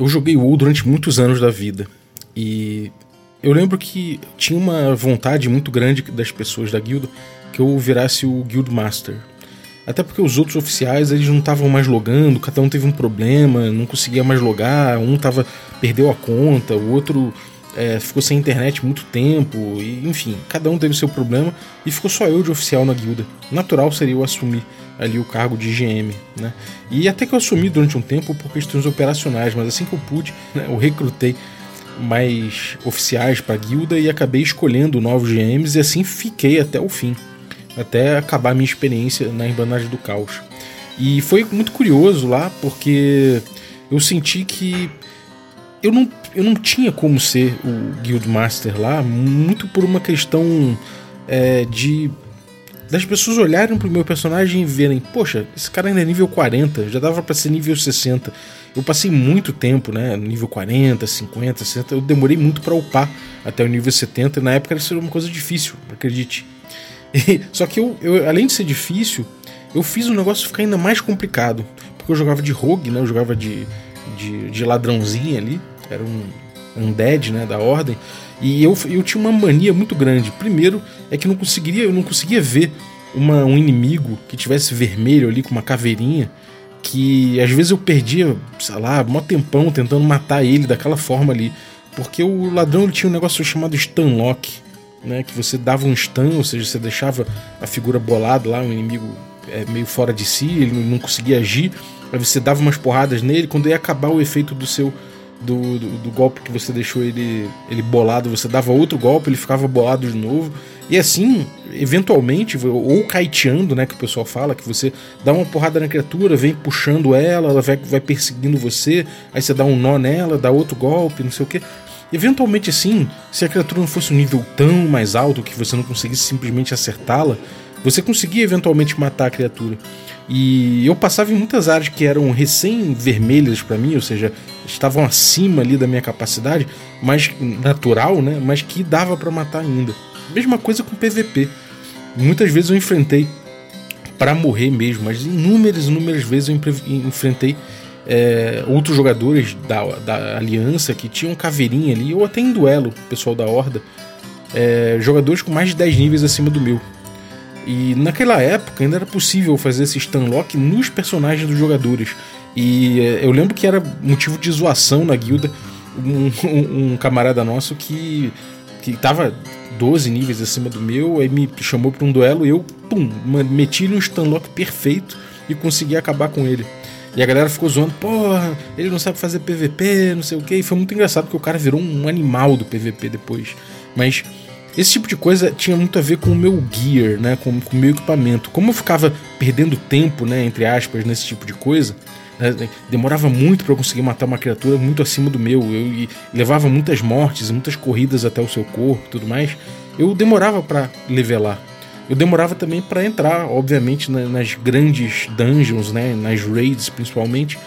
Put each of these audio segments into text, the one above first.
eu joguei WoW durante muitos anos da vida. E eu lembro que tinha uma vontade muito grande das pessoas da guilda que eu virasse o Guild Master. Até porque os outros oficiais eles não estavam mais logando, cada um teve um problema, não conseguia mais logar, um tava perdeu a conta, o outro é, ficou sem internet muito tempo, e, enfim, cada um teve seu problema e ficou só eu de oficial na guilda. Natural seria eu assumir ali o cargo de GM, né? E até que eu assumi durante um tempo por questões operacionais, mas assim que eu pude, né, eu recrutei mais oficiais para a guilda e acabei escolhendo novos GMs e assim fiquei até o fim, até acabar minha experiência na Irmandade do Caos. E foi muito curioso lá porque eu senti que eu não, eu não tinha como ser o Guildmaster lá, muito por uma questão é, de das pessoas olharem pro meu personagem e verem, poxa, esse cara ainda é nível 40, já dava para ser nível 60. Eu passei muito tempo, né, nível 40, 50, 60, eu demorei muito para upar até o nível 70, e na época era uma coisa difícil, acredite. E, só que eu, eu, além de ser difícil, eu fiz o negócio ficar ainda mais complicado, porque eu jogava de rogue, né, eu jogava de, de, de ladrãozinho ali, era um undead, né, da ordem, e eu, eu tinha uma mania muito grande. Primeiro é que não conseguiria, eu não conseguia ver uma, um inimigo que tivesse vermelho ali com uma caveirinha, que às vezes eu perdia, sei lá, um tempão tentando matar ele daquela forma ali, porque o ladrão ele tinha um negócio chamado stunlock, né, que você dava um stun, ou seja, você deixava a figura bolada lá, um inimigo é, meio fora de si, ele não conseguia agir, aí você dava umas porradas nele, quando ia acabar o efeito do seu do, do, do, golpe que você deixou ele, ele bolado, você dava outro golpe, ele ficava bolado de novo. E assim, eventualmente, ou kiteando, né, que o pessoal fala, que você dá uma porrada na criatura, vem puxando ela, ela vai, vai perseguindo você, aí você dá um nó nela, dá outro golpe, não sei o que. Eventualmente, assim, se a criatura não fosse um nível tão mais alto que você não conseguisse simplesmente acertá-la, você conseguia eventualmente matar a criatura. E eu passava em muitas áreas que eram recém-vermelhas para mim, ou seja, estavam acima ali da minha capacidade, mas natural, né? Mas que dava para matar ainda. Mesma coisa com PVP. Muitas vezes eu enfrentei para morrer mesmo, mas inúmeras, inúmeras vezes eu enfrentei é, outros jogadores da, da aliança que tinham caveirinha ali, ou até em duelo, pessoal da Horda, é, jogadores com mais de 10 níveis acima do meu. E naquela época ainda era possível fazer esse stunlock nos personagens dos jogadores. E é, eu lembro que era motivo de zoação na guilda um, um, um camarada nosso que, que tava 12 níveis acima do meu, aí me chamou para um duelo e eu, pum, meti-lhe um stunlock perfeito e consegui acabar com ele. E a galera ficou zoando, porra, ele não sabe fazer PVP, não sei o que. E foi muito engraçado porque o cara virou um animal do PVP depois. Mas esse tipo de coisa tinha muito a ver com o meu gear, né? Com, o meu equipamento. Como eu ficava perdendo tempo, né? Entre aspas, nesse tipo de coisa. Né, demorava muito para conseguir matar uma criatura muito acima do meu. Eu levava muitas mortes, muitas corridas até o seu corpo, tudo mais. Eu demorava para levelar. Eu demorava também para entrar, obviamente, nas grandes dungeons, né? Nas raids, principalmente.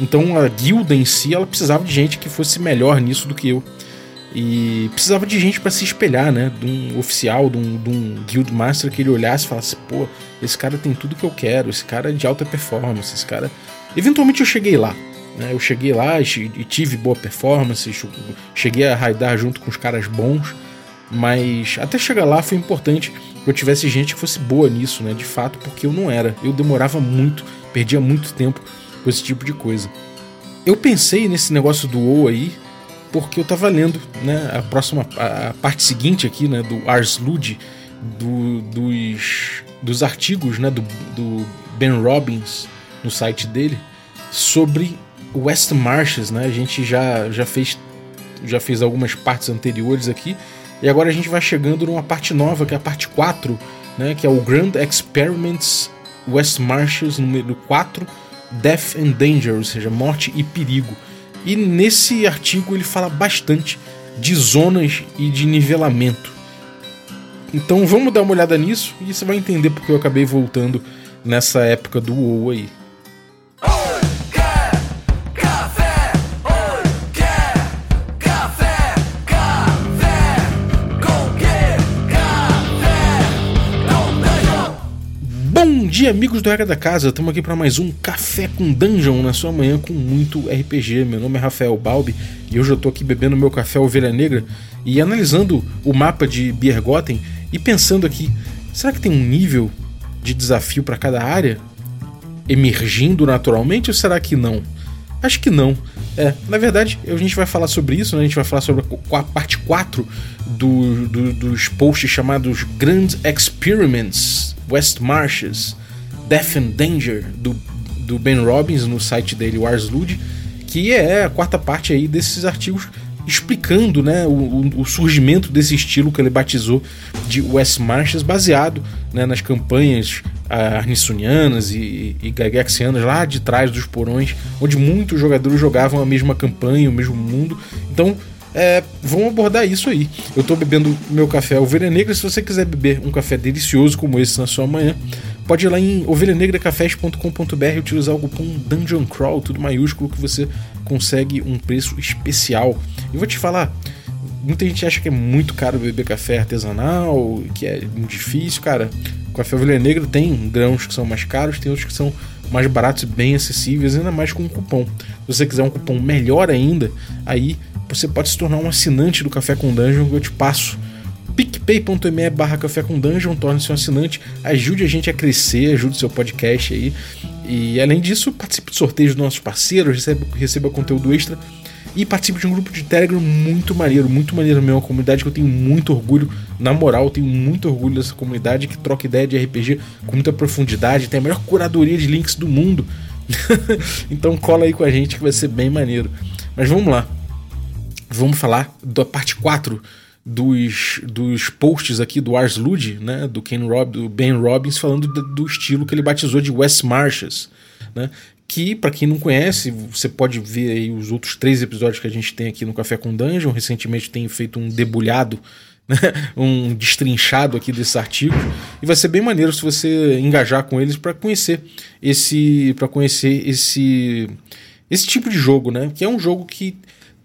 Então a guilda em si, ela precisava de gente que fosse melhor nisso do que eu. E precisava de gente para se espelhar, né? De um oficial, de um, de um guild master que ele olhasse e falasse: pô, esse cara tem tudo que eu quero, esse cara é de alta performance, esse cara. Eventualmente eu cheguei lá. Né? Eu cheguei lá e tive boa performance, cheguei a raidar junto com os caras bons, mas até chegar lá foi importante que eu tivesse gente que fosse boa nisso, né? De fato, porque eu não era. Eu demorava muito, perdia muito tempo com esse tipo de coisa. Eu pensei nesse negócio do WoW aí, porque eu tava lendo, né, a próxima a parte seguinte aqui, né, do Ars Lud, do, dos, dos artigos, né, do, do Ben Robbins no site dele sobre West Marches, né? A gente já já fez já fez algumas partes anteriores aqui e agora a gente vai chegando numa parte nova, que é a parte 4, né, que é o Grand Experiments West Marches número 4, Death and Danger, ou seja, morte e perigo. E nesse artigo ele fala bastante de zonas e de nivelamento. Então vamos dar uma olhada nisso e você vai entender porque eu acabei voltando nessa época do WoW aí. Dia, amigos do Regra da Casa. Estamos aqui para mais um Café com Dungeon na sua manhã com muito RPG. Meu nome é Rafael Balbi e hoje eu estou aqui bebendo meu café Ovelha Negra e analisando o mapa de Biergoten e pensando aqui: será que tem um nível de desafio para cada área emergindo naturalmente ou será que não? Acho que não. É, na verdade, a gente vai falar sobre isso, né? a gente vai falar sobre a parte 4 do, do, dos posts chamados Grand Experiments West Marches Death and Danger do, do Ben Robbins no site dele, o que é a quarta parte aí desses artigos explicando né, o, o, surgimento desse estilo que ele batizou de West Marches, baseado né, nas campanhas uh, arnissonianas e, e lá de trás dos porões, onde muitos jogadores jogavam a mesma campanha, o mesmo mundo. Então, é, vamos abordar isso aí. Eu estou bebendo meu café Ovelha Negra. Se você quiser beber um café delicioso como esse na sua manhã, pode ir lá em ovelhanegracafés.com.br e utilizar o cupom Dungeon Crawl, tudo maiúsculo, que você consegue um preço especial. E vou te falar, muita gente acha que é muito caro beber café artesanal, que é difícil, cara. Café Ovelha Negra tem grãos que são mais caros, tem outros que são mais baratos e bem acessíveis, ainda mais com um cupom. Se você quiser um cupom melhor ainda, aí você pode se tornar um assinante do Café com Dungeon que eu te passo. picpay.me barra Café com Dungeon, torne-se um assinante, ajude a gente a crescer, ajude seu podcast aí. E além disso, participe de sorteios dos nossos parceiros, receba, receba conteúdo extra e participe de um grupo de Telegram muito maneiro, muito maneiro mesmo, uma comunidade que eu tenho muito orgulho, na moral, eu tenho muito orgulho dessa comunidade que troca ideia de RPG com muita profundidade, tem a melhor curadoria de links do mundo. então cola aí com a gente que vai ser bem maneiro. Mas vamos lá vamos falar da parte 4 dos, dos posts aqui do Ars Lud, né, do, Ken Rob, do Ben Robbins, falando do, do estilo que ele batizou de West Marches, né, que, para quem não conhece, você pode ver aí os outros três episódios que a gente tem aqui no Café com Dungeon. Recentemente tem feito um debulhado, né, um destrinchado aqui desses artigos. E vai ser bem maneiro se você engajar com eles para conhecer esse para conhecer esse esse tipo de jogo, né? Que é um jogo que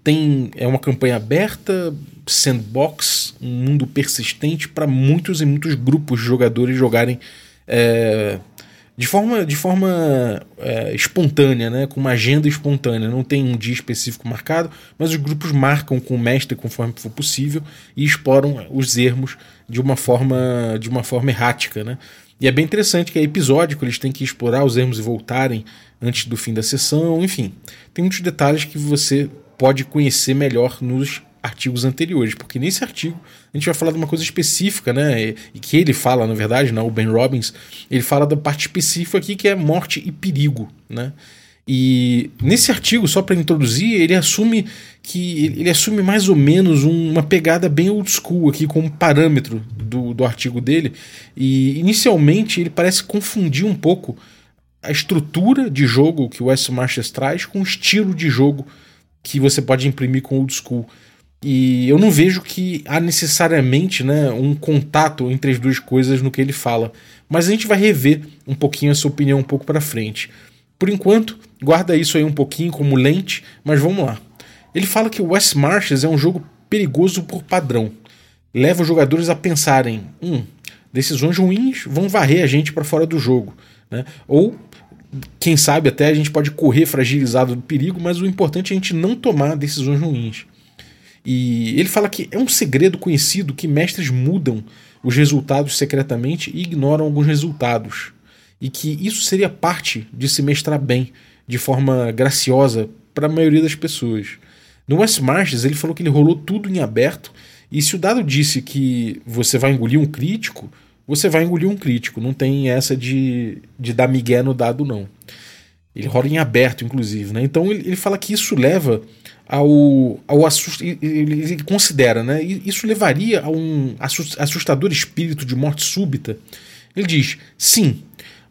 tem é uma campanha aberta, sandbox, um mundo persistente para muitos e muitos grupos de jogadores jogarem é, de forma, de forma é, espontânea, né, com uma agenda espontânea. Não tem um dia específico marcado, mas os grupos marcam com o mestre conforme for possível e exploram os ermos de uma forma de uma forma errática, né? E é bem interessante que é episódico, eles têm que explorar os ermos e voltarem antes do fim da sessão, enfim. Tem muitos detalhes que você pode conhecer melhor nos artigos anteriores, porque nesse artigo a gente vai falar de uma coisa específica, né? E que ele fala, na verdade, não, o Ben Robbins, ele fala da parte específica aqui que é morte e perigo, né? E nesse artigo, só para introduzir, ele assume que ele assume mais ou menos uma pegada bem old school aqui como parâmetro do, do artigo dele. E inicialmente ele parece confundir um pouco a estrutura de jogo que o Wes Marches traz com o estilo de jogo que você pode imprimir com old school. E eu não vejo que há necessariamente né, um contato entre as duas coisas no que ele fala. Mas a gente vai rever um pouquinho essa opinião um pouco para frente. Por enquanto, guarda isso aí um pouquinho como lente, mas vamos lá. Ele fala que o West Marches é um jogo perigoso por padrão. Leva os jogadores a pensarem: hum, decisões ruins vão varrer a gente para fora do jogo. Né? Ou quem sabe até a gente pode correr fragilizado do perigo, mas o importante é a gente não tomar decisões ruins. E ele fala que é um segredo conhecido que mestres mudam os resultados secretamente e ignoram alguns resultados. E que isso seria parte de se mestrar bem, de forma graciosa, para a maioria das pessoas. No West Marches, ele falou que ele rolou tudo em aberto, e se o dado disse que você vai engolir um crítico, você vai engolir um crítico. Não tem essa de, de dar migué no dado, não. Ele rola em aberto, inclusive. Né? Então ele, ele fala que isso leva ao, ao assust... ele considera, né? Isso levaria a um assustador espírito de morte súbita. Ele diz: sim,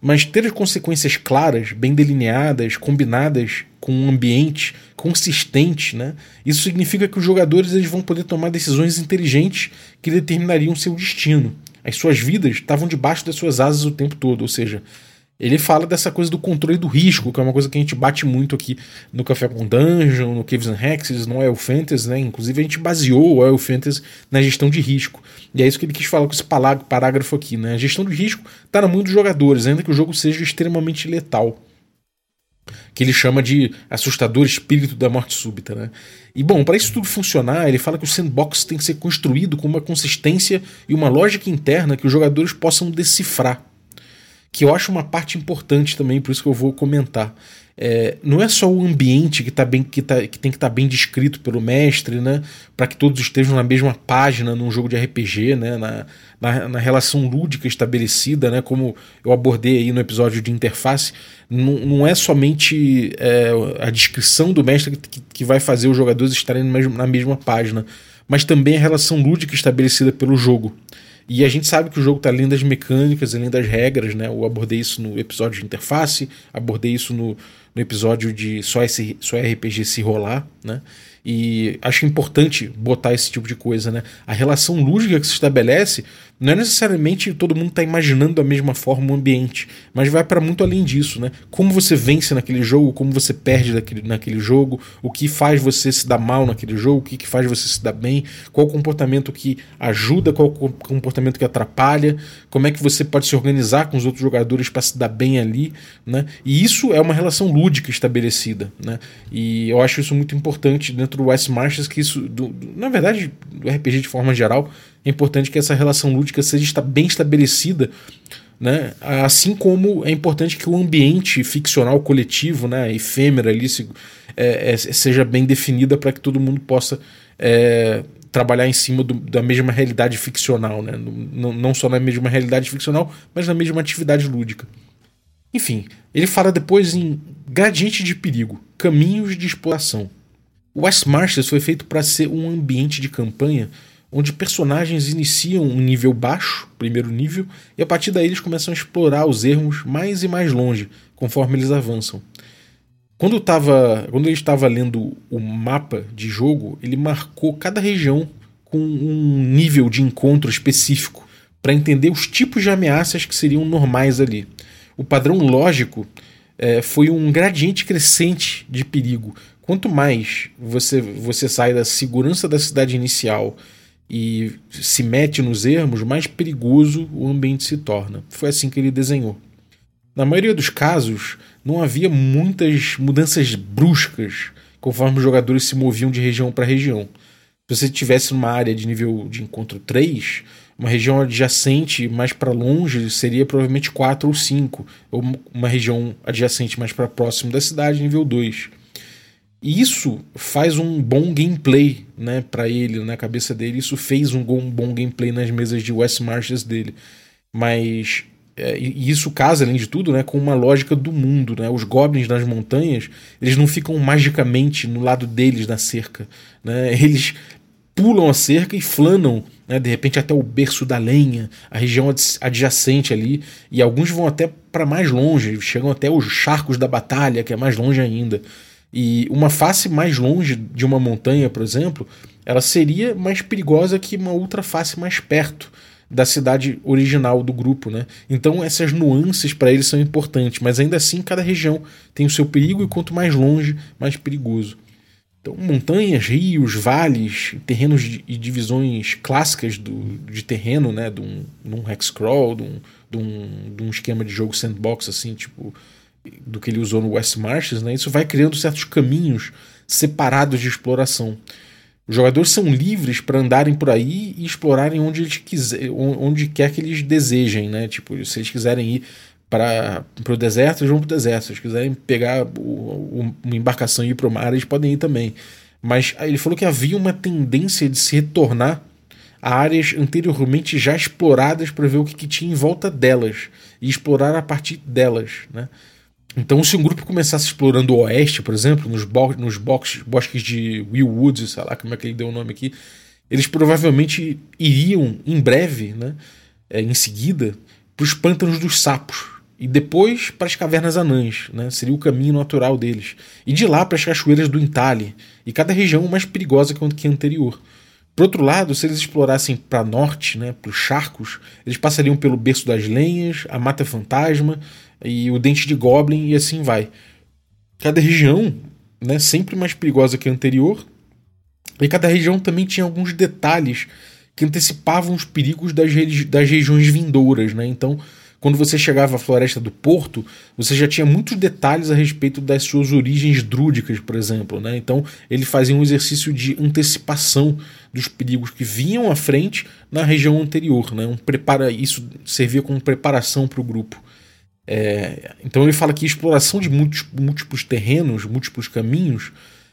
mas ter as consequências claras, bem delineadas, combinadas com um ambiente consistente, né? Isso significa que os jogadores eles vão poder tomar decisões inteligentes que determinariam seu destino as suas vidas estavam debaixo das suas asas o tempo todo, ou seja, Ele fala dessa coisa do controle do risco, que é uma coisa que a gente bate muito aqui no Café com Dungeon, no Caves and Hexes, no Wild Fantasy, né? Inclusive a gente baseou o Wild Fantasy na gestão de risco. E é isso que ele quis falar com esse parágrafo aqui, né? A gestão de risco está na mão dos jogadores, ainda que o jogo seja extremamente letal. Que ele chama de assustador espírito da morte súbita, né? E bom, para isso tudo funcionar, ele fala que o sandbox tem que ser construído com uma consistência e uma lógica interna que os jogadores possam decifrar que eu acho uma parte importante também, por isso que eu vou comentar. É, não é só o ambiente que, tá bem, que, tá, que tem que estar tá bem descrito pelo mestre, né? Para que todos estejam na mesma página num jogo de RPG, né? Na, na, na, relação lúdica estabelecida, né? Como eu abordei aí no episódio de interface, não, não é somente é, a descrição do mestre que, que vai fazer os jogadores estarem na mesma página, mas também a relação lúdica estabelecida pelo jogo. E a gente sabe que o jogo está além das mecânicas, além das regras, né? Eu abordei isso no episódio de interface, abordei isso no, no episódio de só, esse, só RPG se rolar, né? E acho importante botar esse tipo de coisa, né? A relação lúdica que se estabelece não é necessariamente todo mundo está imaginando da mesma forma o ambiente, mas vai para muito além disso, né? Como você vence naquele jogo, como você perde naquele, naquele jogo, o que faz você se dar mal naquele jogo, o que, que faz você se dar bem, qual comportamento que ajuda, qual comportamento que atrapalha, como é que você pode se organizar com os outros jogadores para se dar bem ali, né? E isso é uma relação lúdica estabelecida, né? E eu acho isso muito importante dentro do West Marches, que isso, do, na verdade, do RPG de forma geral, é importante que essa relação lúdica seja bem estabelecida, né? assim como é importante que o ambiente ficcional coletivo, né, efêmero ali, se, é, é, seja bem definida para que todo mundo possa é, trabalhar em cima do, da mesma realidade ficcional, né? não, não só na mesma realidade ficcional, mas na mesma atividade lúdica. Enfim, ele fala depois em gradiente de perigo, caminhos de exploração. O West Marches foi feito para ser um ambiente de campanha onde personagens iniciam um nível baixo, primeiro nível, e a partir daí eles começam a explorar os ermos mais e mais longe, conforme eles avançam. Quando, tava, quando ele estava lendo o mapa de jogo, ele marcou cada região com um nível de encontro específico para entender os tipos de ameaças que seriam normais ali. O padrão lógico é, foi um gradiente crescente de perigo. Quanto mais você, você sai da segurança da cidade inicial e se mete nos ermos, mais perigoso o ambiente se torna. Foi assim que ele desenhou. Na maioria dos casos, não havia muitas mudanças bruscas conforme os jogadores se moviam de região para região. Se você estivesse numa área de nível de encontro 3, uma região adjacente mais para longe seria provavelmente 4 ou 5, ou uma região adjacente mais para próximo da cidade, nível 2. E isso faz um bom gameplay né, para ele, na cabeça dele. Isso fez um bom, gameplay nas mesas de West Marches dele. Mas é, e isso casa, além de tudo, né, com uma lógica do mundo. Né? Os goblins nas montanhas, eles não ficam magicamente no lado deles na cerca. Né? Eles pulam a cerca e flanam, né, de repente, até o berço da lenha, a região adjacente ali. E alguns vão até para mais longe, chegam até os charcos da batalha, que é mais longe ainda. E uma face mais longe de uma montanha, por exemplo, ela seria mais perigosa que uma outra face mais perto da cidade original do grupo, né? Então essas nuances para eles são importantes, mas ainda assim cada região tem o seu perigo e quanto mais longe, mais perigoso. Então montanhas, rios, vales, terrenos e divisões clássicas do, de terreno, né? De um, de um hexcrawl, de um, de, um, de um esquema de jogo sandbox assim, tipo do que ele usou no West Marches, né, isso vai criando certos caminhos separados de exploração. Os jogadores são livres para andarem por aí e explorarem onde eles quiser, onde quer que eles desejem, né? Tipo, se eles quiserem ir para o deserto, eles vão para o deserto. Se eles quiserem pegar o, uma embarcação e ir para o mar, eles podem ir também. Mas ele falou que havia uma tendência de se retornar a áreas anteriormente já exploradas para ver o que, que tinha em volta delas e explorar a partir delas, né? Então, se um grupo começasse explorando o oeste, por exemplo, nos, bo nos bosques de Willwood, sei lá como é que ele deu o nome aqui, eles provavelmente iriam em breve, né, é, em seguida, para os pântanos dos sapos e depois para as cavernas anãs, né, seria o caminho natural deles, e de lá para as cachoeiras do Intale, e cada região mais perigosa que a anterior. Por outro lado, se eles explorassem para norte, né, para os charcos, eles passariam pelo berço das lenhas, a mata fantasma, e o Dente de Goblin e assim vai. Cada região, né, sempre mais perigosa que a anterior, e cada região também tinha alguns detalhes que antecipavam os perigos das, das regiões vindouras, né? Então, quando você chegava à Floresta do Porto, você já tinha muitos detalhes a respeito das suas origens drúdicas, por exemplo. Né? Então, ele fazia um exercício de antecipação dos perigos que vinham à frente na região anterior. Né? Um prepara, isso servia como preparação para o grupo. É, então, ele fala que exploração de múltiplos terrenos, múltiplos caminhos,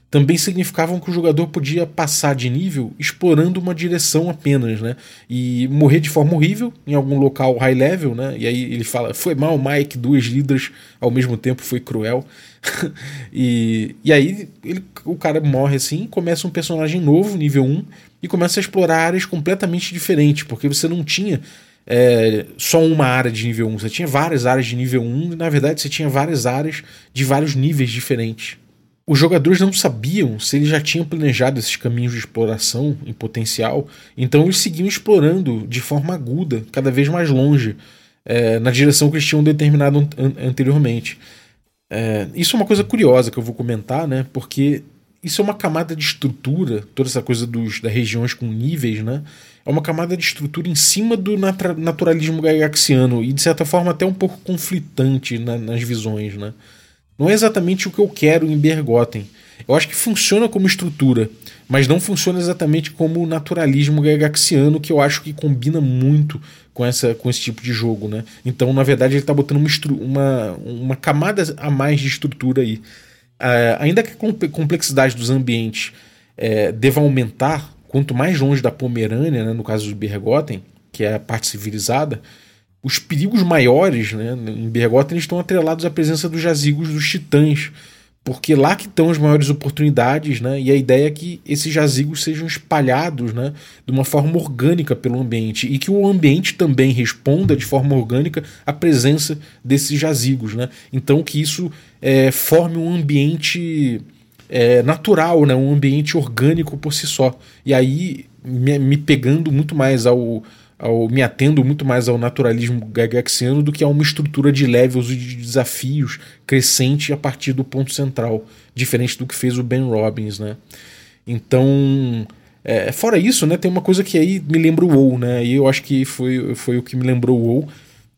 também significavam que o jogador podia passar de nível explorando uma direção apenas, né? E morrer de forma horrível em algum local high level, né? E aí ele fala: foi mal, Mike, duas líderes ao mesmo tempo, foi cruel. e, e aí ele, o cara morre assim, começa um personagem novo, nível 1, e começa a explorar áreas completamente diferentes, porque você não tinha. É, só uma área de nível 1, você tinha várias áreas de nível 1, e na verdade você tinha várias áreas de vários níveis diferentes os jogadores não sabiam se eles já tinham planejado esses caminhos de exploração em potencial, então eles seguiam explorando de forma aguda, cada vez mais longe, é, na direção que eles tinham determinado an anteriormente. É, isso é uma coisa curiosa que eu vou comentar, né? Porque isso é uma camada de estrutura, toda essa coisa dos, das regiões com níveis, né? É uma camada de estrutura em cima do naturalismo gaiaxiano e, de certa forma, até um pouco conflitante na, nas visões, né? Não é exatamente o que eu quero em Bergotten. Eu acho que funciona como estrutura, mas não funciona exatamente como o naturalismo gagaxiano, que eu acho que combina muito com, essa, com esse tipo de jogo. Né? Então, na verdade, ele está botando uma, uma, uma camada a mais de estrutura aí. Uh, ainda que a complexidade dos ambientes é, deva aumentar, quanto mais longe da Pomerânia, né, no caso de Bergotten, que é a parte civilizada, os perigos maiores né, em Bergotten estão atrelados à presença dos jazigos dos titãs, porque lá que estão as maiores oportunidades, né, e a ideia é que esses jazigos sejam espalhados né, de uma forma orgânica pelo ambiente e que o ambiente também responda de forma orgânica à presença desses jazigos. Né? Então que isso é, forme um ambiente é, natural, né, um ambiente orgânico por si só. E aí me, me pegando muito mais ao ao, me atendo muito mais ao naturalismo gagaxiano do que a uma estrutura de levels e de desafios crescente a partir do ponto central, diferente do que fez o Ben Robbins, né? Então, é, fora isso, né, tem uma coisa que aí me lembra o WoW, né? E eu acho que foi, foi o que me lembrou o WoW,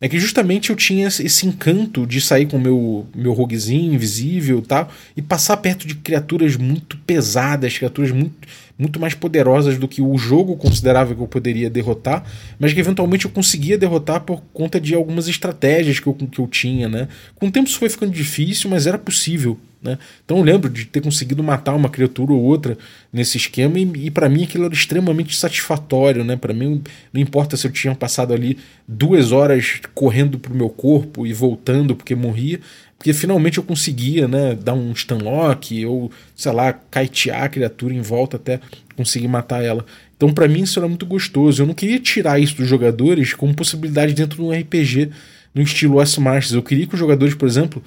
é que justamente eu tinha esse encanto de sair com meu, meu roguezinho invisível e tal, e passar perto de criaturas muito pesadas, criaturas muito, muito mais poderosas do que o jogo considerava que eu poderia derrotar, mas que eventualmente eu conseguia derrotar por conta de algumas estratégias que eu, que eu tinha, né? Com o tempo isso foi ficando difícil, mas era possível. Né? Então eu lembro de ter conseguido matar uma criatura ou outra nesse esquema e, e para mim aquilo era extremamente satisfatório. Né? Para mim não importa se eu tinha passado ali duas horas correndo pro meu corpo e voltando porque morria, porque finalmente eu conseguia né, dar um stunlock ou, sei lá, kitear a criatura em volta até conseguir matar ela. Então para mim isso era muito gostoso. Eu não queria tirar isso dos jogadores como possibilidade dentro de um RPG no estilo S-Masters. Eu queria que os jogadores, por exemplo,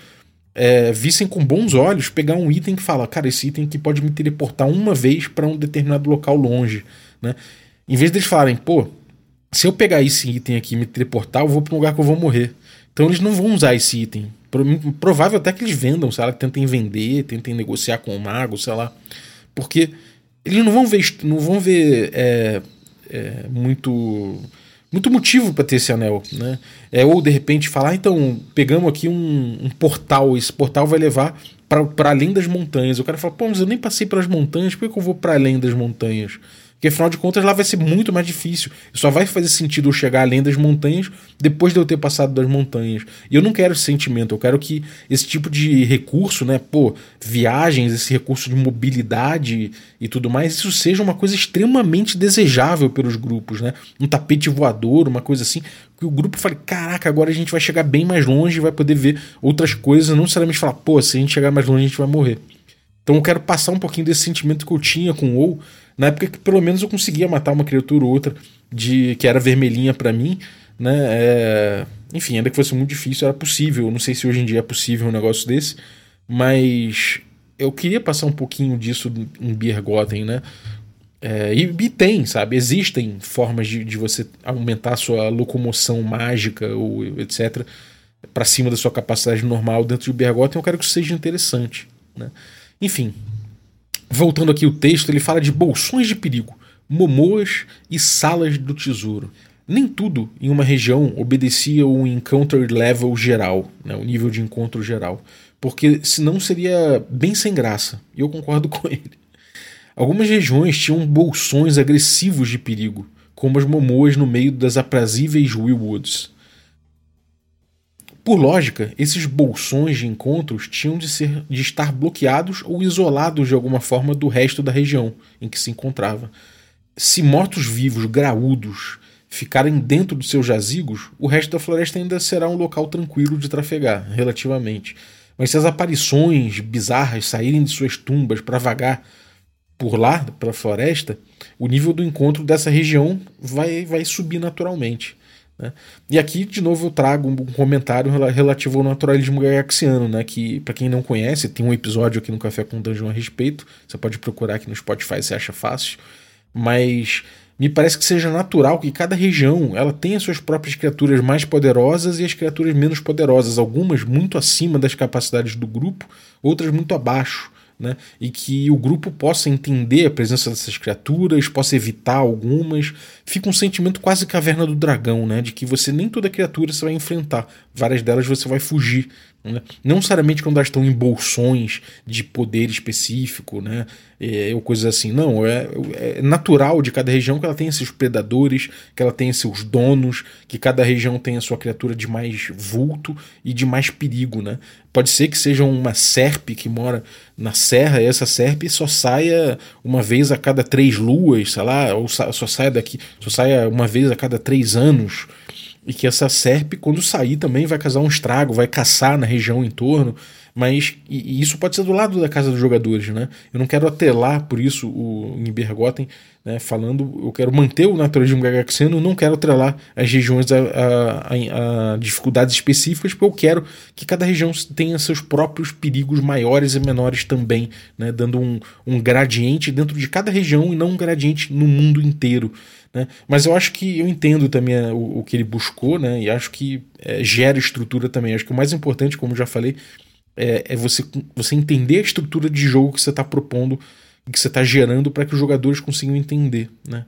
é, vissem com bons olhos pegar um item que fala, cara, esse item aqui pode me teleportar uma vez para um determinado local longe, né? Em vez deles falarem, pô, se eu pegar esse item aqui e me teleportar, eu vou para um lugar que eu vou morrer. Então eles não vão usar esse item. Provável até que eles vendam, sei lá, tentem vender, tentem negociar com o mago, sei lá. Porque eles não vão ver, não vão ver é, é, muito muito motivo para ter esse anel, né? É, ou de repente falar, ah, então, pegamos aqui um, um portal, esse portal vai levar para além das montanhas. O cara fala, pô, mas eu nem passei pelas montanhas, por que eu vou para além das montanhas? Porque afinal de contas lá vai ser muito mais difícil. Só vai fazer sentido eu chegar além das montanhas depois de eu ter passado das montanhas. E eu não quero esse sentimento, eu quero que esse tipo de recurso, né, pô, viagens, esse recurso de mobilidade e tudo mais, isso seja uma coisa extremamente desejável pelos grupos, né? Um tapete voador, uma coisa assim, que o grupo fale, caraca, agora a gente vai chegar bem mais longe e vai poder ver outras coisas, não necessariamente falar, pô, se a gente chegar mais longe a gente vai morrer. Então eu quero passar um pouquinho desse sentimento que eu tinha com o WoW na época que pelo menos eu conseguia matar uma criatura ou outra de que era vermelhinha para mim, né? É... Enfim, ainda que fosse muito difícil, era possível. Não sei se hoje em dia é possível um negócio desse, mas eu queria passar um pouquinho disso em Biergotten, né? É, e, e, tem, sabe? Existem formas de, de você aumentar a sua locomoção mágica ou etc. para cima da sua capacidade normal dentro de Bergotten, eu quero que isso seja interessante. Né? Enfim, voltando aqui o texto, ele fala de bolsões de perigo, momoas e salas do tesouro. Nem tudo em uma região obedecia o encounter level geral, né, o nível de encontro geral, porque senão seria bem sem graça, e eu concordo com ele. Algumas regiões tinham bolsões agressivos de perigo, como as momoas no meio das aprazíveis Willwoods. Por lógica, esses bolsões de encontros tinham de, ser, de estar bloqueados ou isolados de alguma forma do resto da região em que se encontrava. Se mortos-vivos graúdos ficarem dentro dos seus jazigos, o resto da floresta ainda será um local tranquilo de trafegar, relativamente. Mas se as aparições bizarras saírem de suas tumbas para vagar por lá, pela floresta, o nível do encontro dessa região vai, vai subir naturalmente. Né? E aqui, de novo, eu trago um comentário relativo ao naturalismo gagaxiano, né? que, para quem não conhece, tem um episódio aqui no Café com Dungeon a respeito, você pode procurar aqui no Spotify se acha fácil, mas me parece que seja natural que cada região ela tenha suas próprias criaturas mais poderosas e as criaturas menos poderosas, algumas muito acima das capacidades do grupo, outras muito abaixo né? e que o grupo possa entender a presença dessas criaturas, possa evitar algumas. Fica um sentimento quase caverna do dragão, né? de que você nem toda criatura você vai enfrentar, várias delas você vai fugir. Né? Não necessariamente quando elas estão em bolsões de poder específico, né? É, ou coisas assim. Não, é, é, natural de cada região que ela tenha seus predadores, que ela tenha seus donos, que cada região tenha sua criatura de mais vulto e de mais perigo. Né? Pode ser que seja uma serpe que mora na serra e essa serpe só saia uma vez a cada três luas, sei lá, ou só saia daqui, só saia uma vez a cada três anos e que essa serpe, quando sair, também vai causar um estrago, vai caçar na região em torno. Mas e, e isso pode ser do lado da casa dos jogadores, né? Eu não quero atelar por isso o Bergotten, né, falando, eu quero manter o naturalismo gagaxiano, não quero atrelar as regiões a, a, a, dificuldades específicas, porque eu quero que cada região tenha seus próprios perigos maiores e menores também, né, dando um, um gradiente dentro de cada região e não um gradiente no mundo inteiro. Né? Mas eu acho que eu entendo também o, o que ele buscou, né? E acho que é, gera estrutura também. Acho que o mais importante, como já falei, é, é você, você entender a estrutura de jogo que você está propondo, que você está gerando para que os jogadores consigam entender, né?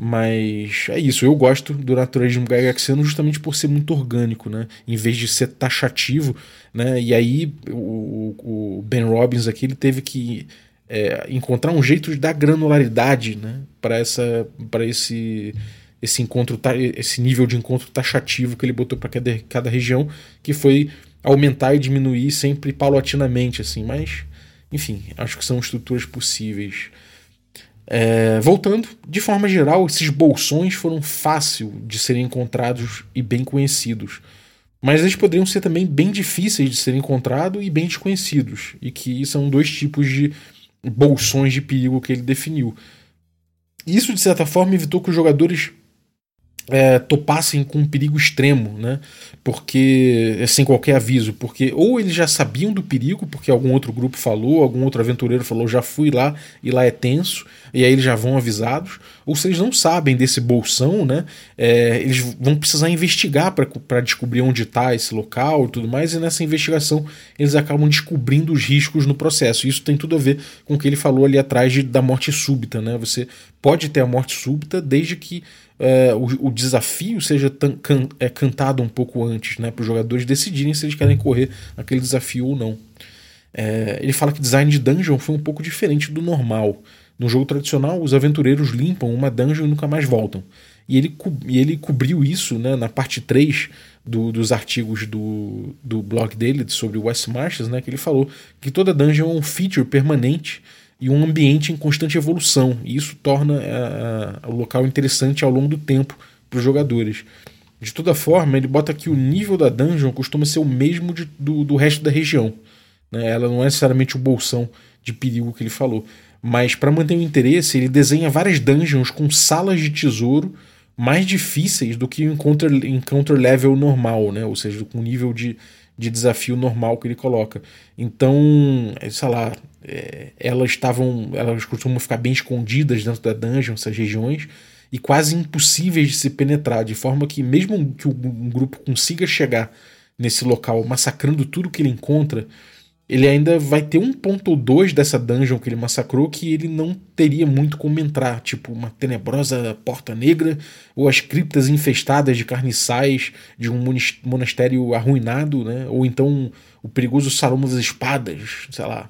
Mas é isso, eu gosto do naturalismo gagaxiano justamente por ser muito orgânico, né? Em vez de ser taxativo, né? E aí o, o Ben Robbins aqui ele teve que é, encontrar um jeito de dar granularidade né, para essa para esse esse encontro esse nível de encontro taxativo que ele botou para cada, cada região que foi aumentar e diminuir sempre paulatinamente assim mas enfim acho que são estruturas possíveis é, voltando de forma geral esses bolsões foram fácil de serem encontrados e bem conhecidos mas eles poderiam ser também bem difíceis de serem encontrados e bem desconhecidos e que são dois tipos de bolsões de perigo que ele definiu. Isso, de certa forma, evitou que os jogadores é, topassem com um perigo extremo, né? Porque é, sem qualquer aviso, porque ou eles já sabiam do perigo, porque algum outro grupo falou, algum outro aventureiro falou, já fui lá e lá é tenso, e aí eles já vão avisados, ou se eles não sabem desse bolsão, né? É, eles vão precisar investigar para descobrir onde está esse local e tudo mais, e nessa investigação eles acabam descobrindo os riscos no processo. Isso tem tudo a ver com o que ele falou ali atrás de, da morte súbita, né? Você pode ter a morte súbita desde que é, o, o, desafio seja can, é, cantado um pouco antes, né, para os jogadores decidirem se eles querem correr aquele desafio ou não. É, ele fala que design de dungeon foi um pouco diferente do normal. No jogo tradicional, os aventureiros limpam uma dungeon e nunca mais voltam. E ele, e ele cobriu isso né, na parte 3 do, dos artigos do, do blog dele sobre West Marches, né, que ele falou que toda dungeon é um feature permanente e um ambiente em constante evolução. E isso torna é, o local interessante ao longo do tempo para os jogadores. De toda forma, ele bota que o nível da dungeon costuma ser o mesmo de, do, do resto da região. Né? Ela não é necessariamente o bolsão de perigo que ele falou. Mas para manter o interesse, ele desenha várias dungeons com salas de tesouro mais difíceis do que o encounter, encounter level normal, né? ou seja, com o nível de, de desafio normal que ele coloca. Então, sei lá, é, elas estavam. Elas costumam ficar bem escondidas dentro da dungeon, essas regiões, e quase impossíveis de se penetrar, de forma que, mesmo que um grupo consiga chegar nesse local, massacrando tudo que ele encontra, ele ainda vai ter um ponto ou dois dessa dungeon que ele massacrou que ele não teria muito como entrar, tipo uma tenebrosa porta negra ou as criptas infestadas de carniçais de um monastério arruinado, né? Ou então o perigoso salão das espadas, sei lá.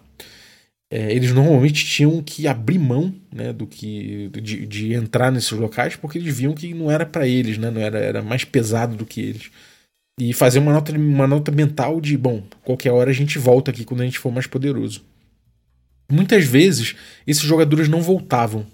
É, eles normalmente tinham que abrir mão né, do que de, de entrar nesses locais porque eles viam que não era para eles, né? Não era, era mais pesado do que eles e fazer uma nota, uma nota mental de, bom, qualquer hora a gente volta aqui quando a gente for mais poderoso. Muitas vezes esses jogadores não voltavam.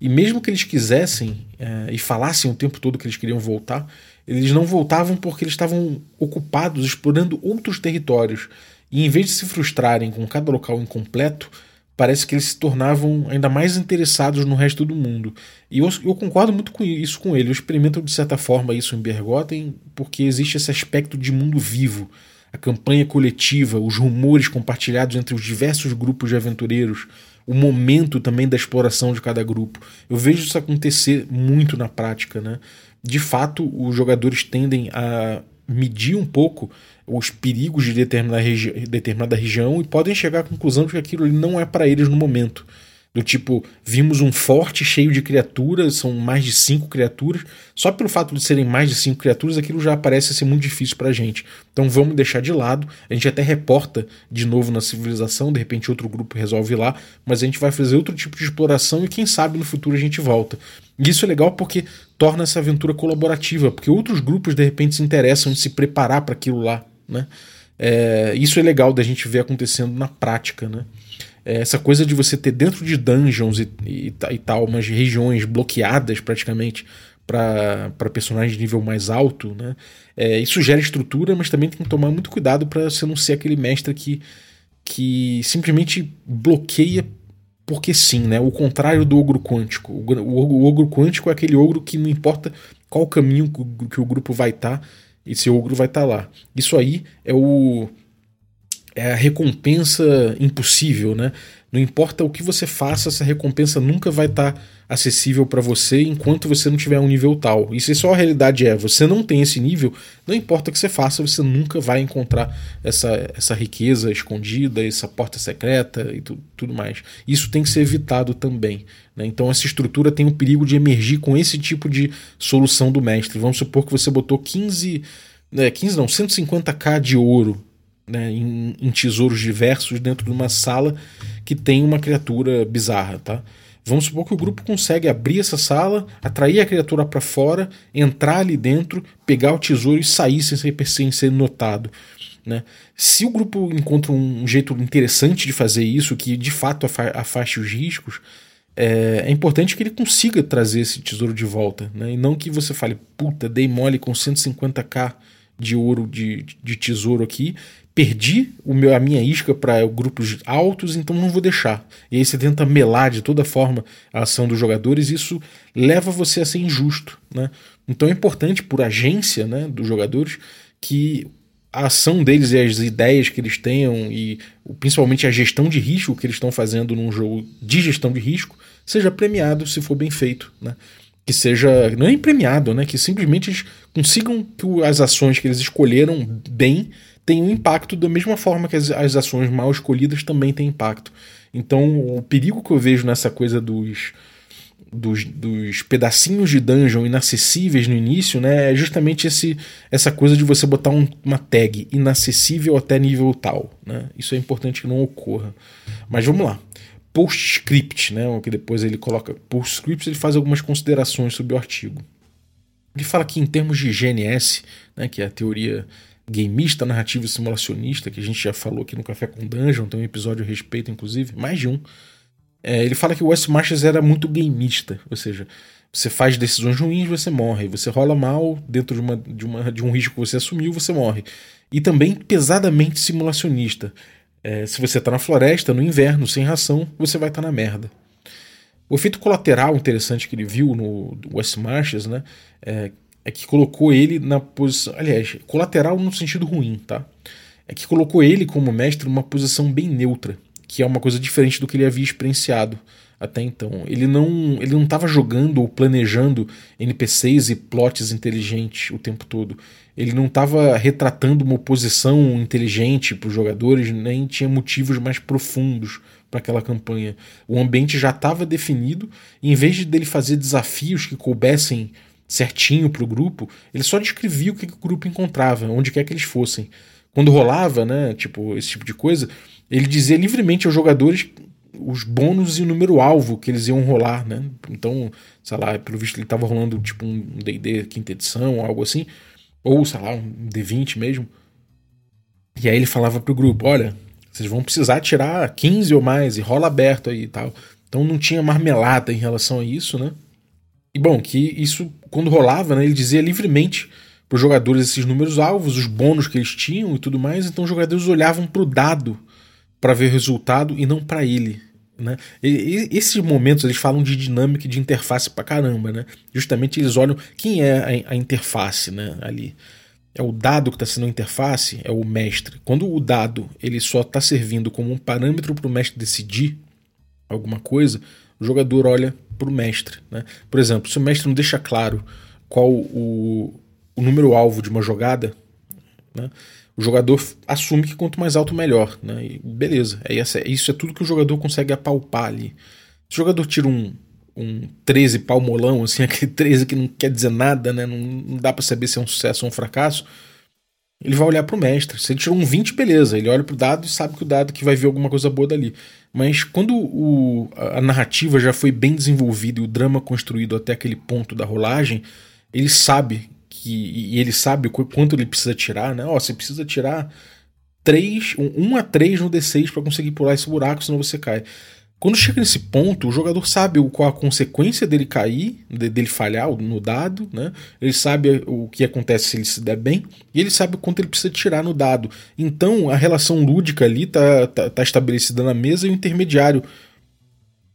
E mesmo que eles quisessem é, e falassem o tempo todo que eles queriam voltar, eles não voltavam porque eles estavam ocupados explorando outros territórios. E em vez de se frustrarem com cada local incompleto, parece que eles se tornavam ainda mais interessados no resto do mundo. E eu, eu, concordo muito com isso com ele. Eu experimento de certa forma isso em Bergotten, porque existe esse aspecto de mundo vivo. A campanha coletiva, os rumores compartilhados entre os diversos grupos de aventureiros, o momento também da exploração de cada grupo. Eu vejo isso acontecer muito na prática. Né? De fato, os jogadores tendem a medir um pouco os perigos de determinada, regi determinada região e podem chegar à conclusão de que aquilo não é para eles no momento. Do tipo, vimos um forte cheio de criaturas, são mais de cinco criaturas. Só pelo fato de serem mais de cinco criaturas, aquilo já parece ser muito difícil pra gente. Então vamos deixar de lado. A gente até reporta de novo na civilização, de repente outro grupo resolve ir lá, mas a gente vai fazer outro tipo de exploração e quem sabe no futuro a gente volta. E isso é legal porque torna essa aventura colaborativa, porque outros grupos de repente se interessam em se preparar para aquilo lá. Né? É, isso é legal da gente ver acontecendo na prática. Né? É, essa coisa de você ter dentro de dungeons e, e, e tal, umas regiões bloqueadas praticamente para personagens de nível mais alto, né? É, isso gera estrutura, mas também tem que tomar muito cuidado para você não ser aquele mestre que, que simplesmente bloqueia porque sim, né? O contrário do ogro quântico. O, ogro quântico é aquele ogro que não importa qual caminho que o grupo vai estar, tá, esse ogro vai estar tá lá. Isso aí é o é a recompensa impossível, né? Não importa o que você faça, essa recompensa nunca vai estar tá acessível para você enquanto você não tiver um nível tal. E se só a realidade é, você não tem esse nível, não importa o que você faça, você nunca vai encontrar essa, essa riqueza escondida, essa porta secreta e tu, tudo mais. Isso tem que ser evitado também. Né? Então essa estrutura tem o perigo de emergir com esse tipo de solução do mestre. Vamos supor que você botou 15, né, 15 não, 150k de ouro né, em, em, tesouros diversos dentro de uma sala que tem uma criatura bizarra, tá? Vamos supor que o grupo consegue abrir essa sala, atrair a criatura para fora, entrar ali dentro, pegar o tesouro e sair sem ser, sem ser notado. Né? Se o grupo encontra um jeito interessante de fazer isso, que de fato afaste os riscos, é, é, importante que ele consiga trazer esse tesouro de volta. Né? E não que você fale, puta, dei mole com 150k de ouro de, de tesouro aqui perdi o meu, a minha isca para grupos altos, então não vou deixar. E aí você tenta melar de toda forma a ação dos jogadores, isso leva você a ser injusto. Né? Então é importante, por agência né, dos jogadores, que a ação deles e as ideias que eles tenham, e principalmente a gestão de risco que eles estão fazendo num jogo de gestão de risco, seja premiado se for bem feito. Né? que seja não é premiado, né? Que simplesmente eles consigam que as ações que eles escolheram bem tem um impacto da mesma forma que as, as ações mal escolhidas também têm impacto. Então, o perigo que eu vejo nessa coisa dos, dos, dos, pedacinhos de dungeon inacessíveis no início, né, é justamente esse, essa coisa de você botar um, uma tag inacessível até nível tal. Né? Isso é importante que não ocorra. Mas vamos lá. Postscript, né, que depois ele coloca. Postscript ele faz algumas considerações sobre o artigo. Ele fala que em termos de GNS, né, que é a teoria gameista, narrativa e simulacionista, que a gente já falou aqui no Café com Dungeon, tem um episódio a respeito, inclusive, mais de um. É, ele fala que o Wes Marches era muito gameista, ou seja, você faz decisões ruins, você morre. Você rola mal dentro de, uma, de, uma, de um risco que você assumiu, você morre. E também pesadamente simulacionista. É, se você está na floresta, no inverno, sem ração, você vai estar tá na merda. O efeito colateral interessante que ele viu no West Marches, né, é, é que colocou ele na posição. Aliás, colateral no sentido ruim, tá? É que colocou ele como mestre numa posição bem neutra, que é uma coisa diferente do que ele havia experienciado até então. Ele não ele não estava jogando ou planejando NPCs e plots inteligentes o tempo todo. Ele não estava retratando uma oposição inteligente para os jogadores, nem tinha motivos mais profundos para aquela campanha. O ambiente já estava definido, e em vez de dele fazer desafios que coubessem certinho para o grupo, ele só descrevia o que, que o grupo encontrava, onde quer que eles fossem. Quando rolava, né, tipo, esse tipo de coisa, ele dizia livremente aos jogadores os bônus e o número alvo que eles iam rolar, né? Então, sei lá, pelo visto ele estava rolando tipo um D&D quinta edição, algo assim, ou sei lá, um D20 mesmo. E aí ele falava pro grupo, olha, vocês vão precisar tirar 15 ou mais e rola aberto aí e tal. Então não tinha marmelada em relação a isso, né? E bom, que isso quando rolava, né, ele dizia livremente para os jogadores esses números alvos, os bônus que eles tinham e tudo mais, então os jogadores olhavam para o dado para ver o resultado e não para ele. Né? E, e, esses momentos eles falam de dinâmica e de interface pra caramba, né? Justamente eles olham quem é a, a interface né, ali. É o dado que está sendo a interface, é o mestre. Quando o dado ele só está servindo como um parâmetro para o mestre decidir alguma coisa, o jogador olha para o mestre. Né? Por exemplo, se o mestre não deixa claro qual o, o número alvo de uma jogada, né? o jogador assume que quanto mais alto, melhor. Né? E beleza, é isso é tudo que o jogador consegue apalpar ali. Se o jogador tira um, um 13 palmolão, assim, aquele 13 que não quer dizer nada, né? não, não dá para saber se é um sucesso ou um fracasso, ele vai olhar para o mestre. Se ele tirou um 20, beleza, ele olha para o dado e sabe que o dado que vai ver alguma coisa boa dali. Mas quando o, a narrativa já foi bem desenvolvida e o drama construído até aquele ponto da rolagem, ele sabe que e ele sabe quanto ele precisa tirar, né? Ó, você precisa tirar 3, 1 a 3 no D6 para conseguir pular esse buraco, senão você cai. Quando chega nesse ponto, o jogador sabe qual a consequência dele cair, dele falhar no dado, né? Ele sabe o que acontece se ele se der bem, e ele sabe quanto ele precisa tirar no dado. Então a relação lúdica ali tá, tá, tá estabelecida na mesa e o intermediário.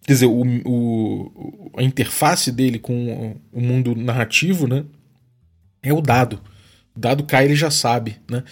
Quer dizer, o, o, a interface dele com o mundo narrativo, né? é o dado. O dado cai, ele já sabe. Né?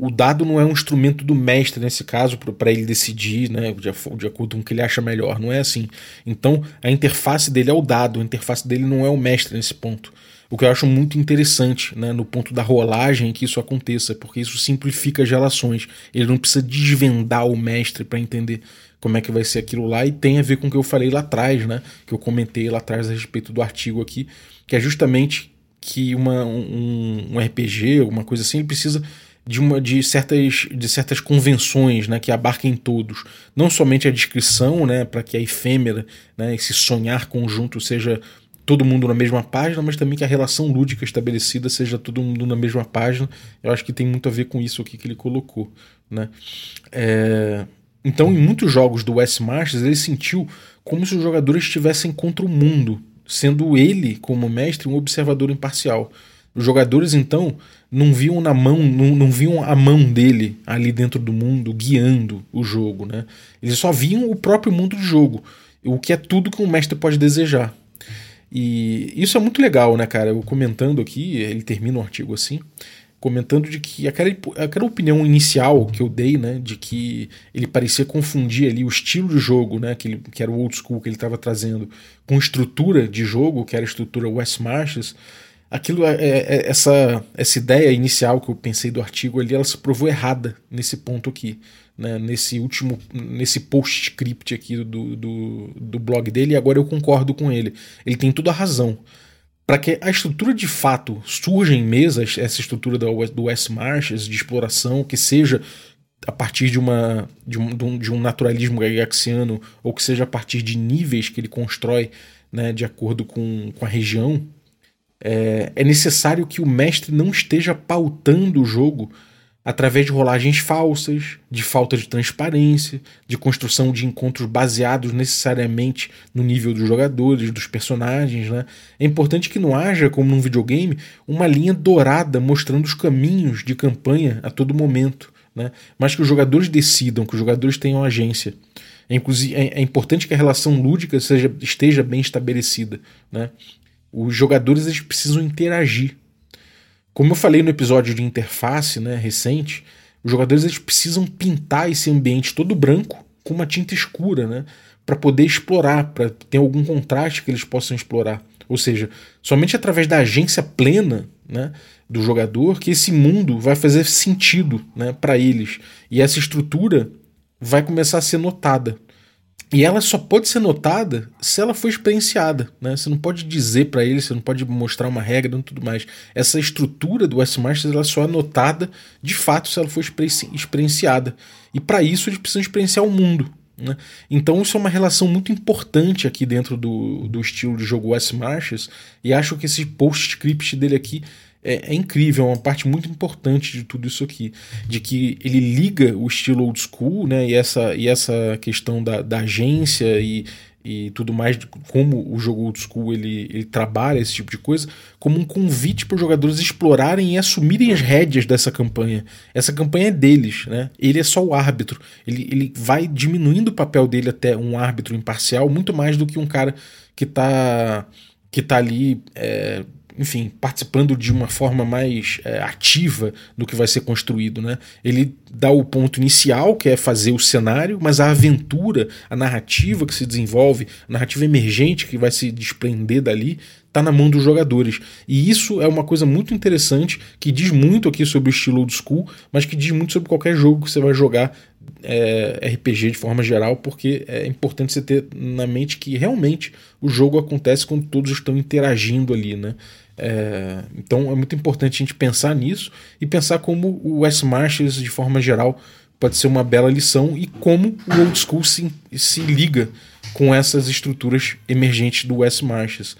O dado não é um instrumento do mestre nesse caso para ele decidir né, de, acordo com o que ele acha melhor. Não é assim. Então a interface dele é o dado, a interface dele não é o mestre nesse ponto. O que eu acho muito interessante né, no ponto da rolagem que isso aconteça, porque isso simplifica as relações. Ele não precisa desvendar o mestre para entender como é que vai ser aquilo lá, e tem a ver com o que eu falei lá atrás, né? Que eu comentei lá atrás a respeito do artigo aqui, que é justamente que uma, um, um RPG, alguma coisa assim, ele precisa de, uma, de, certas, de certas convenções né, que abarquem todos. Não somente a descrição, né, para que a efêmera, né, esse sonhar conjunto seja todo mundo na mesma página, mas também que a relação lúdica estabelecida seja todo mundo na mesma página. Eu acho que tem muito a ver com isso aqui que ele colocou. Né? É... Então, em muitos jogos do Wes Marches, ele sentiu como se os jogadores estivessem contra o mundo, sendo ele, como mestre, um observador imparcial. Os jogadores, então, não viam na mão, não, não viam a mão dele ali dentro do mundo guiando o jogo, né? Eles só viam o próprio mundo do jogo, o que é tudo que um mestre pode desejar. E isso é muito legal, né, cara? Eu comentando aqui, ele termina o artigo assim comentando de que aquela, aquela opinião inicial que eu dei, né, de que ele parecia confundir ali o estilo de jogo, né, que, ele, que era o old school que ele estava trazendo, com estrutura de jogo, que era a estrutura West Marches, aquilo é, é, é, essa, essa ideia inicial que eu pensei do artigo ali, ela se provou errada nesse ponto aqui, né, nesse último, nesse postscript aqui do, do, do blog dele, e agora eu concordo com ele. Ele tem toda a razão para que a estrutura de fato surja em mesas, essa estrutura do West Marches de exploração, que seja a partir de, uma, de, um, de um naturalismo gygaxiano, ou que seja a partir de níveis que ele constrói né, de acordo com, com a região, é, é necessário que o mestre não esteja pautando o jogo através de rolagens falsas, de falta de transparência, de construção de encontros baseados necessariamente no nível dos jogadores, dos personagens. Né? É importante que não haja, como num videogame, uma linha dourada mostrando os caminhos de campanha a todo momento, né? mas que os jogadores decidam, que os jogadores tenham agência. É, é, é importante que a relação lúdica seja, esteja bem estabelecida. Né? Os jogadores eles precisam interagir como eu falei no episódio de interface né, recente, os jogadores eles precisam pintar esse ambiente todo branco com uma tinta escura, né? para poder explorar, para ter algum contraste que eles possam explorar. Ou seja, somente através da agência plena né, do jogador que esse mundo vai fazer sentido né, para eles. E essa estrutura vai começar a ser notada. E ela só pode ser notada se ela for experienciada. Né? Você não pode dizer para eles, você não pode mostrar uma regra e tudo mais. Essa estrutura do S-Masters ela só é notada de fato se ela for experienciada. E para isso eles precisam experienciar o mundo. Né? Então isso é uma relação muito importante aqui dentro do, do estilo de jogo S Marches e acho que esse postscript dele aqui é, é, incrível, é uma parte muito importante de tudo isso aqui, de que ele liga o estilo old school, né, e essa, e essa questão da, da agência e, e tudo mais, de como o jogo old school ele, ele trabalha esse tipo de coisa, como um convite para os jogadores explorarem e assumirem as rédeas dessa campanha. Essa campanha é deles, né? Ele é só o árbitro. Ele, ele vai diminuindo o papel dele até um árbitro imparcial, muito mais do que um cara que está que tá ali é, enfim, participando de uma forma mais é, ativa do que vai ser construído. Né? Ele dá o ponto inicial, que é fazer o cenário, mas a aventura, a narrativa que se desenvolve, a narrativa emergente que vai se desprender dali, está na mão dos jogadores. E isso é uma coisa muito interessante, que diz muito aqui sobre o estilo old school, mas que diz muito sobre qualquer jogo que você vai jogar é, RPG de forma geral, porque é importante você ter na mente que realmente o jogo acontece quando todos estão interagindo ali, né? É, então é muito importante a gente pensar nisso e pensar como o S Marches de forma geral pode ser uma bela lição e como o old school se, se liga com essas estruturas emergentes do S Marches.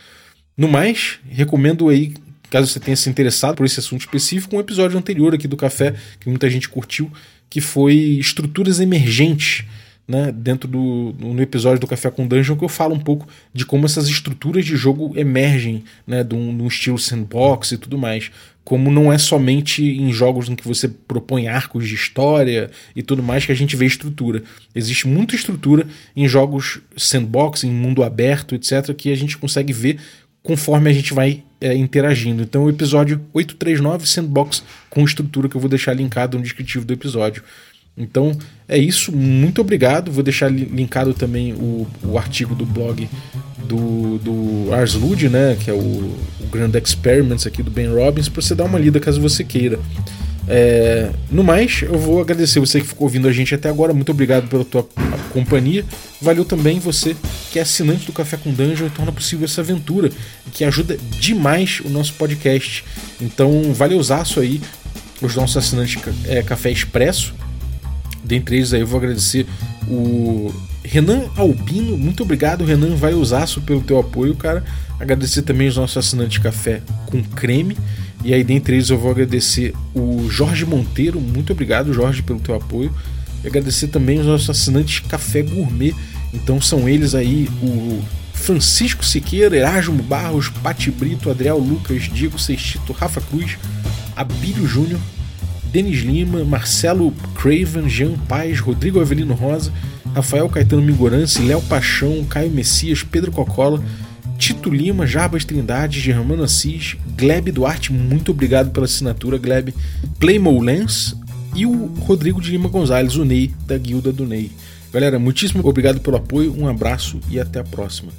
No mais, recomendo aí caso você tenha se interessado por esse assunto específico, um episódio anterior aqui do Café que muita gente curtiu, que foi estruturas emergentes né, dentro do no episódio do Café com Dungeon que eu falo um pouco de como essas estruturas de jogo emergem né, de, um, de um estilo sandbox e tudo mais. Como não é somente em jogos em que você propõe arcos de história e tudo mais que a gente vê estrutura. Existe muita estrutura em jogos sandbox, em mundo aberto, etc., que a gente consegue ver conforme a gente vai é, interagindo. Então, o episódio 839 Sandbox com estrutura que eu vou deixar linkado no descritivo do episódio. Então é isso, muito obrigado. Vou deixar linkado também o, o artigo do blog do, do Ars Lud, né, que é o, o Grand Experiments aqui do Ben Robbins, para você dar uma lida caso você queira. É, no mais, eu vou agradecer você que ficou ouvindo a gente até agora. Muito obrigado pela tua companhia. Valeu também você que é assinante do Café com Dungeon e torna possível essa aventura, que ajuda demais o nosso podcast. Então, valeuzaço aí os nossos assinantes é, Café Expresso Dentre eles aí eu vou agradecer o Renan Albino, muito obrigado Renan, vai usaço pelo teu apoio, cara. Agradecer também os nossos assinantes café com creme. E aí dentre eles eu vou agradecer o Jorge Monteiro, muito obrigado Jorge pelo teu apoio. E agradecer também os nossos assinantes café gourmet. Então são eles aí o Francisco Siqueira, Erasmo Barros, Pati Brito, Adriel Lucas, Diego Sextito, Rafa Cruz, Abílio Júnior, Denis Lima, Marcelo Craven, Jean Paz, Rodrigo Avelino Rosa, Rafael Caetano Migorance, Léo Paixão, Caio Messias, Pedro Cocola, Tito Lima, Jarbas Trindade, Germano Assis, Gleb Duarte, muito obrigado pela assinatura, Gleb, Playmo Lens e o Rodrigo de Lima Gonzalez, o Ney, da Guilda do Ney. Galera, muitíssimo obrigado pelo apoio, um abraço e até a próxima.